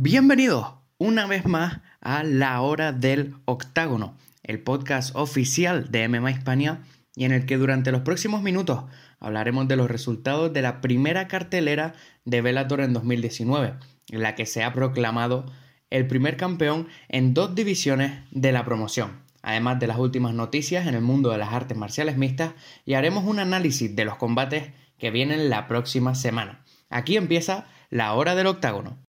Bienvenidos una vez más a La Hora del Octágono, el podcast oficial de MMA Hispania y en el que durante los próximos minutos hablaremos de los resultados de la primera cartelera de Bellator en 2019, en la que se ha proclamado el primer campeón en dos divisiones de la promoción, además de las últimas noticias en el mundo de las artes marciales mixtas y haremos un análisis de los combates que vienen la próxima semana. Aquí empieza la hora del octágono.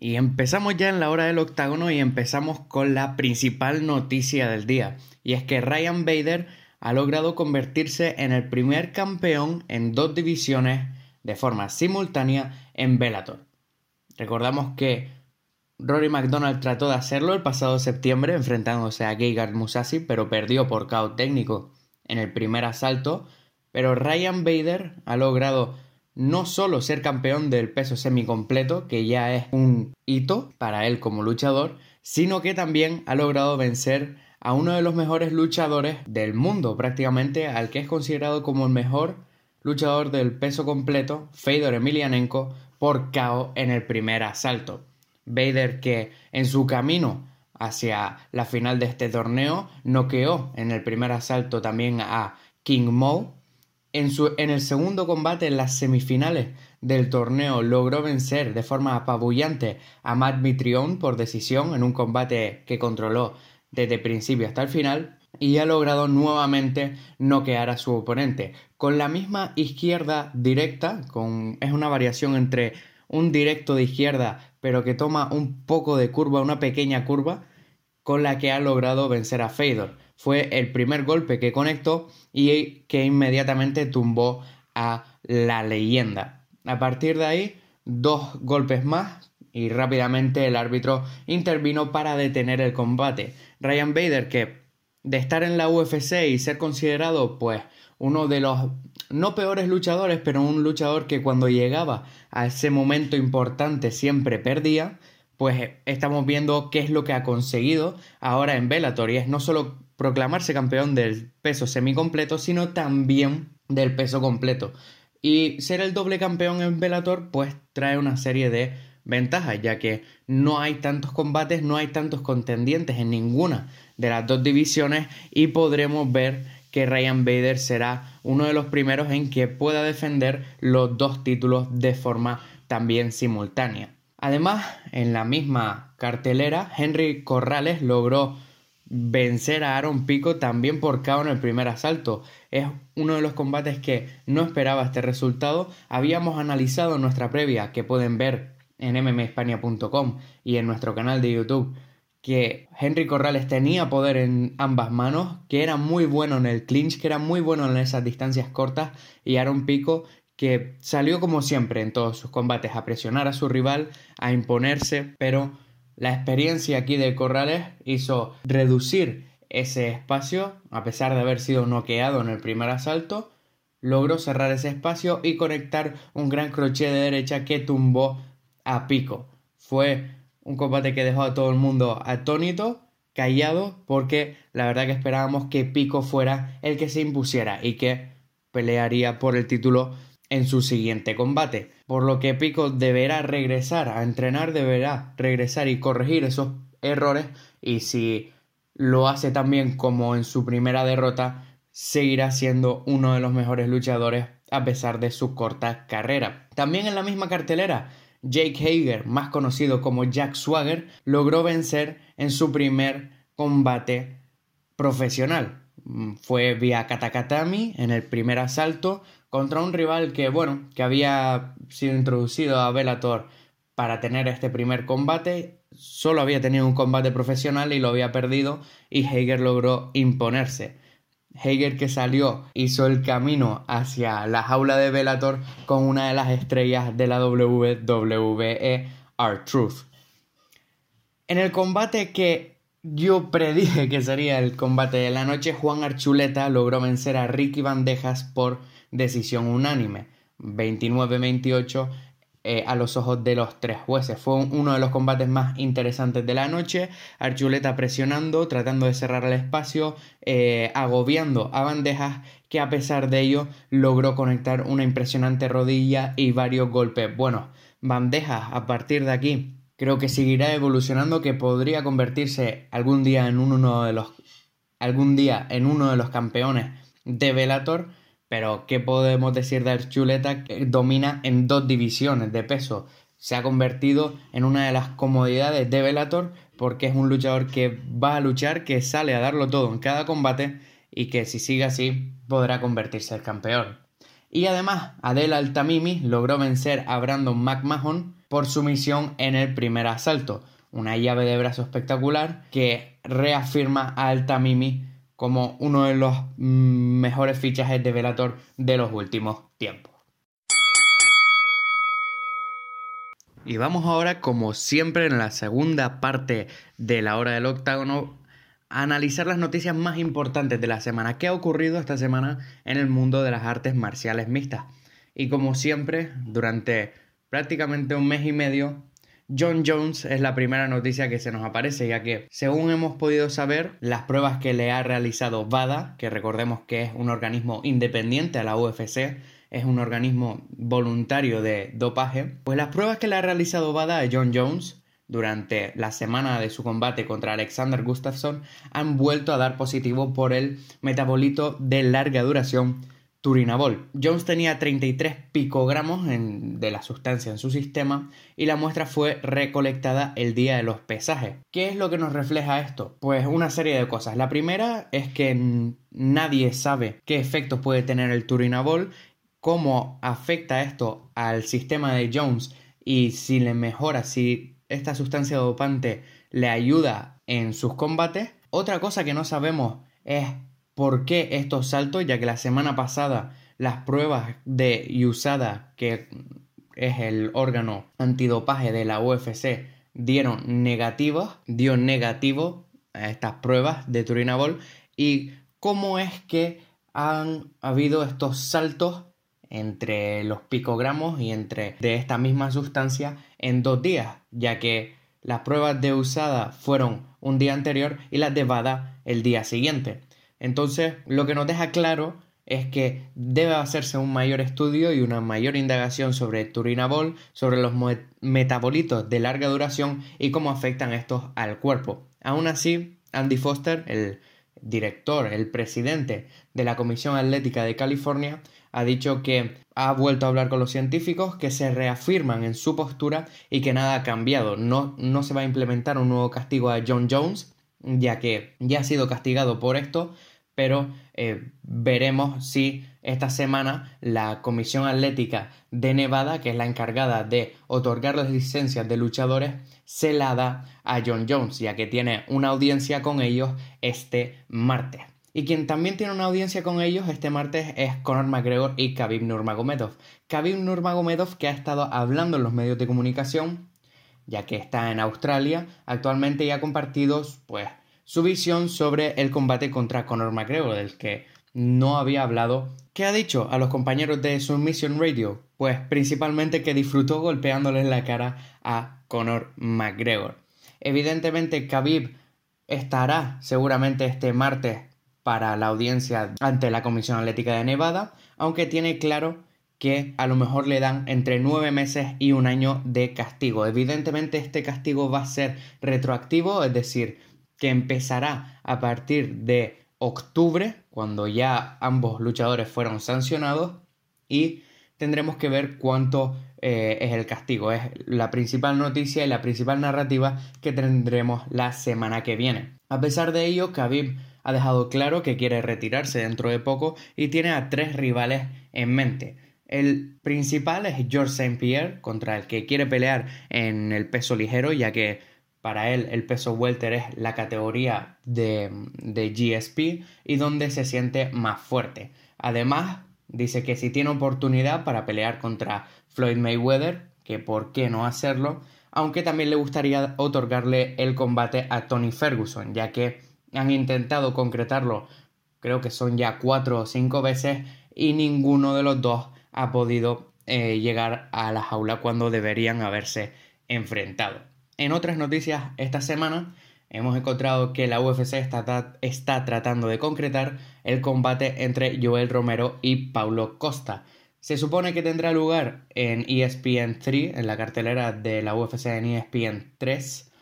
Y empezamos ya en la hora del octágono y empezamos con la principal noticia del día. Y es que Ryan Bader ha logrado convertirse en el primer campeón en dos divisiones de forma simultánea en Bellator. Recordamos que Rory McDonald trató de hacerlo el pasado septiembre enfrentándose a Gegard Musashi, pero perdió por caos técnico en el primer asalto. Pero Ryan Bader ha logrado no solo ser campeón del peso semicompleto, que ya es un hito para él como luchador, sino que también ha logrado vencer a uno de los mejores luchadores del mundo, prácticamente al que es considerado como el mejor luchador del peso completo, Fedor Emelianenko, por KO en el primer asalto. Vader que en su camino hacia la final de este torneo noqueó en el primer asalto también a King Mo en, el segundo combate, en las semifinales del torneo, logró vencer de forma apabullante a Matt Mitrione por decisión en un combate que controló desde principio hasta el final y ha logrado nuevamente noquear a su oponente. Con la misma izquierda directa, con, es una variación entre un directo de izquierda pero que toma un poco de curva, una pequeña curva, con la que ha logrado vencer a Fedor fue el primer golpe que conectó y que inmediatamente tumbó a la leyenda. A partir de ahí, dos golpes más y rápidamente el árbitro intervino para detener el combate. Ryan Bader, que de estar en la UFC y ser considerado pues uno de los no peores luchadores, pero un luchador que cuando llegaba a ese momento importante siempre perdía, pues estamos viendo qué es lo que ha conseguido ahora en Bellator y es no solo proclamarse campeón del peso semicompleto, sino también del peso completo. Y ser el doble campeón en Bellator, pues trae una serie de ventajas, ya que no hay tantos combates, no hay tantos contendientes en ninguna de las dos divisiones y podremos ver que Ryan Bader será uno de los primeros en que pueda defender los dos títulos de forma también simultánea. Además, en la misma cartelera, Henry Corrales logró vencer a Aaron Pico también por KO en el primer asalto. Es uno de los combates que no esperaba este resultado. Habíamos analizado en nuestra previa, que pueden ver en mmespania.com y en nuestro canal de YouTube, que Henry Corrales tenía poder en ambas manos, que era muy bueno en el clinch, que era muy bueno en esas distancias cortas, y Aaron Pico que salió como siempre en todos sus combates a presionar a su rival, a imponerse, pero la experiencia aquí de Corrales hizo reducir ese espacio, a pesar de haber sido noqueado en el primer asalto, logró cerrar ese espacio y conectar un gran crochet de derecha que tumbó a Pico. Fue un combate que dejó a todo el mundo atónito, callado, porque la verdad que esperábamos que Pico fuera el que se impusiera y que pelearía por el título en su siguiente combate, por lo que Pico deberá regresar a entrenar, deberá regresar y corregir esos errores y si lo hace también como en su primera derrota, seguirá siendo uno de los mejores luchadores a pesar de su corta carrera. También en la misma cartelera, Jake Hager, más conocido como Jack Swagger, logró vencer en su primer combate profesional. Fue vía Katakatami en el primer asalto, contra un rival que, bueno, que había sido introducido a Bellator para tener este primer combate, solo había tenido un combate profesional y lo había perdido y Hager logró imponerse. Hager que salió hizo el camino hacia la jaula de Bellator con una de las estrellas de la WWE, R-Truth. En el combate que yo predije que sería el combate de la noche, Juan Archuleta logró vencer a Ricky Bandejas por decisión unánime, 29-28 eh, a los ojos de los tres jueces. Fue uno de los combates más interesantes de la noche. Archuleta presionando, tratando de cerrar el espacio, eh, agobiando a bandejas que a pesar de ello logró conectar una impresionante rodilla y varios golpes buenos. bandejas a partir de aquí. Creo que seguirá evolucionando, que podría convertirse algún día en uno de los algún día en uno de los campeones de Velator, pero ¿qué podemos decir de Archuleta? Que domina en dos divisiones de peso. Se ha convertido en una de las comodidades de Velator porque es un luchador que va a luchar, que sale a darlo todo en cada combate y que si sigue así podrá convertirse en campeón. Y además, Adel Altamimi logró vencer a Brandon McMahon por su misión en el primer asalto, una llave de brazo espectacular que reafirma a Altamimi como uno de los mm, mejores fichajes de Velator de los últimos tiempos. Y vamos ahora, como siempre, en la segunda parte de la hora del octágono, a analizar las noticias más importantes de la semana. ¿Qué ha ocurrido esta semana en el mundo de las artes marciales mixtas? Y como siempre, durante prácticamente un mes y medio, John Jones es la primera noticia que se nos aparece, ya que, según hemos podido saber, las pruebas que le ha realizado VADA, que recordemos que es un organismo independiente a la UFC, es un organismo voluntario de dopaje, pues las pruebas que le ha realizado Bada a John Jones durante la semana de su combate contra Alexander Gustafsson han vuelto a dar positivo por el metabolito de larga duración Turinabol. Jones tenía 33 picogramos de la sustancia en su sistema y la muestra fue recolectada el día de los pesajes. ¿Qué es lo que nos refleja esto? Pues una serie de cosas. La primera es que nadie sabe qué efectos puede tener el Turinabol cómo afecta esto al sistema de Jones y si le mejora, si esta sustancia dopante le ayuda en sus combates. Otra cosa que no sabemos es por qué estos saltos, ya que la semana pasada las pruebas de USADA, que es el órgano antidopaje de la UFC, dieron negativos, dio negativo a estas pruebas de Turinabol. Y cómo es que han habido estos saltos entre los picogramos y entre de esta misma sustancia en dos días, ya que las pruebas de usada fueron un día anterior y las de Bada el día siguiente. Entonces, lo que nos deja claro es que debe hacerse un mayor estudio y una mayor indagación sobre turinabol, sobre los metabolitos de larga duración y cómo afectan estos al cuerpo. Aún así, Andy Foster, el director, el presidente de la Comisión Atlética de California, ha dicho que ha vuelto a hablar con los científicos, que se reafirman en su postura y que nada ha cambiado. No, no se va a implementar un nuevo castigo a John Jones, ya que ya ha sido castigado por esto, pero eh, veremos si esta semana la Comisión Atlética de Nevada, que es la encargada de otorgar las licencias de luchadores, se la da a John Jones, ya que tiene una audiencia con ellos este martes. Y quien también tiene una audiencia con ellos este martes es Conor McGregor y Khabib Nurmagomedov. Khabib Nurmagomedov que ha estado hablando en los medios de comunicación, ya que está en Australia actualmente y ha compartido pues su visión sobre el combate contra Conor McGregor, del que no había hablado. ¿Qué ha dicho a los compañeros de Submission Radio? Pues principalmente que disfrutó golpeándoles la cara a Conor McGregor. Evidentemente Khabib estará seguramente este martes para la audiencia ante la Comisión Atlética de Nevada, aunque tiene claro que a lo mejor le dan entre nueve meses y un año de castigo. Evidentemente este castigo va a ser retroactivo, es decir, que empezará a partir de octubre, cuando ya ambos luchadores fueron sancionados, y tendremos que ver cuánto eh, es el castigo. Es la principal noticia y la principal narrativa que tendremos la semana que viene. A pesar de ello, Khabib ha dejado claro que quiere retirarse dentro de poco y tiene a tres rivales en mente. El principal es George St. Pierre, contra el que quiere pelear en el peso ligero, ya que para él el peso welter es la categoría de, de GSP y donde se siente más fuerte. Además, dice que si tiene oportunidad para pelear contra Floyd Mayweather, que por qué no hacerlo, aunque también le gustaría otorgarle el combate a Tony Ferguson, ya que han intentado concretarlo, creo que son ya cuatro o cinco veces, y ninguno de los dos ha podido eh, llegar a la jaula cuando deberían haberse enfrentado. En otras noticias esta semana hemos encontrado que la UFC está, está tratando de concretar el combate entre Joel Romero y Paulo Costa. Se supone que tendrá lugar en ESPN 3, en la cartelera de la UFC en ESPN 3,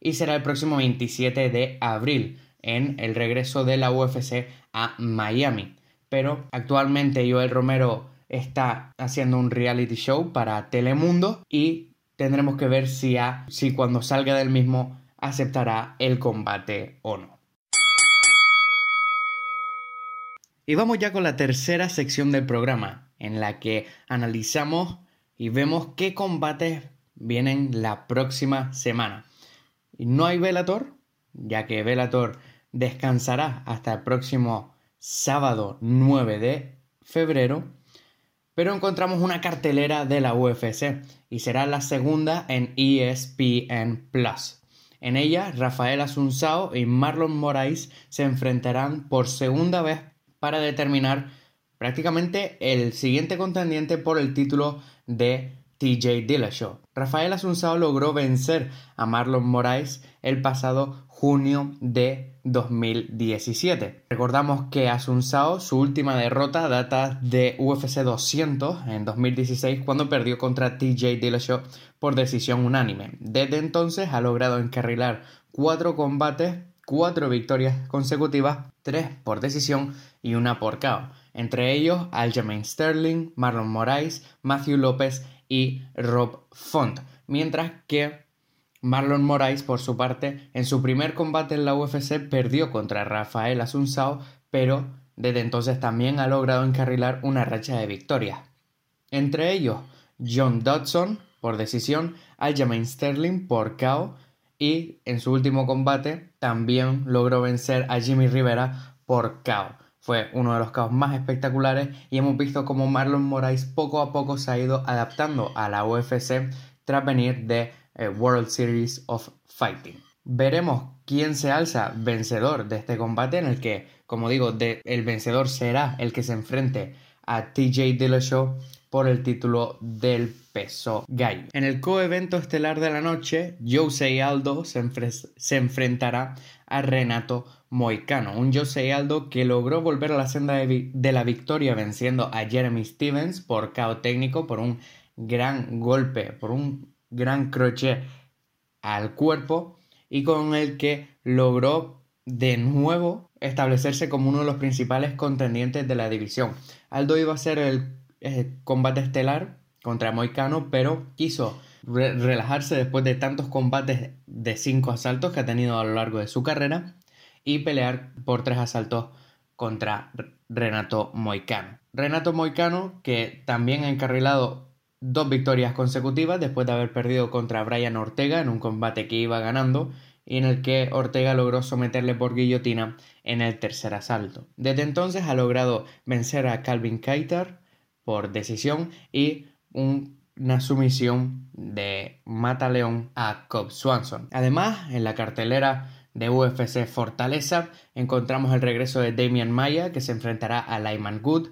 y será el próximo 27 de abril, en el regreso de la UFC a Miami. Pero actualmente Joel Romero está haciendo un reality show para Telemundo y tendremos que ver si, si cuando salga del mismo aceptará el combate o no. Y vamos ya con la tercera sección del programa, en la que analizamos y vemos qué combates vienen la próxima semana. No hay Velator, ya que Velator descansará hasta el próximo sábado 9 de febrero, pero encontramos una cartelera de la UFC y será la segunda en ESPN Plus. En ella, Rafael Asunsao y Marlon Moraes se enfrentarán por segunda vez para determinar prácticamente el siguiente contendiente por el título de TJ Dillashaw. Rafael Asunsao logró vencer a Marlon Moraes el pasado junio de 2017. Recordamos que Asunsao, su última derrota data de UFC 200 en 2016 cuando perdió contra TJ Dillashaw por decisión unánime. Desde entonces ha logrado encarrilar cuatro combates, cuatro victorias consecutivas, tres por decisión y una por KO. Entre ellos Aljamain Sterling, Marlon Moraes, Matthew López y Rob Font. Mientras que Marlon Moraes, por su parte, en su primer combate en la UFC perdió contra Rafael Asunsao, pero desde entonces también ha logrado encarrilar una racha de victorias. Entre ellos, John Dodson por decisión, Aljamain Sterling por KO y en su último combate también logró vencer a Jimmy Rivera por KO. Fue uno de los caos más espectaculares y hemos visto cómo Marlon Moraes poco a poco se ha ido adaptando a la UFC tras venir de eh, World Series of Fighting. Veremos quién se alza vencedor de este combate en el que, como digo, el vencedor será el que se enfrente a TJ Dillashaw por el título del peso gallo. En el coevento estelar de la noche, Jose Aldo se, enfrentará a Renato Moicano, un Jose Aldo que logró volver a la senda de, la victoria venciendo a Jeremy Stevens por KO técnico, por un gran golpe, por un gran crochet al cuerpo y con el que logró de nuevo establecerse como uno de los principales contendientes de la división. Aldo iba a ser el combate estelar contra Moicano, pero quiso relajarse después de tantos combates de cinco asaltos que ha tenido a lo largo de su carrera y pelear por tres asaltos contra Renato Moicano. Renato Moicano, que también ha encarrilado dos victorias consecutivas después de haber perdido contra Brian Ortega en un combate que iba ganando y en el que Ortega logró someterle por guillotina en el tercer asalto. Desde entonces ha logrado vencer a Calvin Keitar por decisión y una sumisión de Mata León a Cobb Swanson. Además, en la cartelera de UFC Fortaleza encontramos el regreso de Damian Maya que se enfrentará a Lyman Good,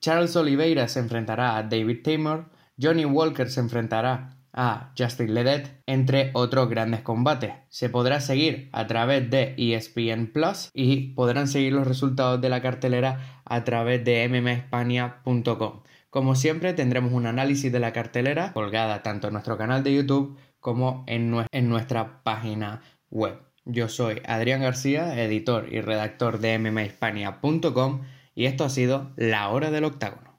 Charles Oliveira se enfrentará a David Taylor, Johnny Walker se enfrentará a Justin Ledet, entre otros grandes combates. Se podrá seguir a través de ESPN Plus y podrán seguir los resultados de la cartelera a través de mmaespania.com. Como siempre tendremos un análisis de la cartelera colgada tanto en nuestro canal de YouTube como en, nuestra página web. Yo soy Adrián García, editor y redactor de mmaespania.com y esto ha sido La Hora del Octágono.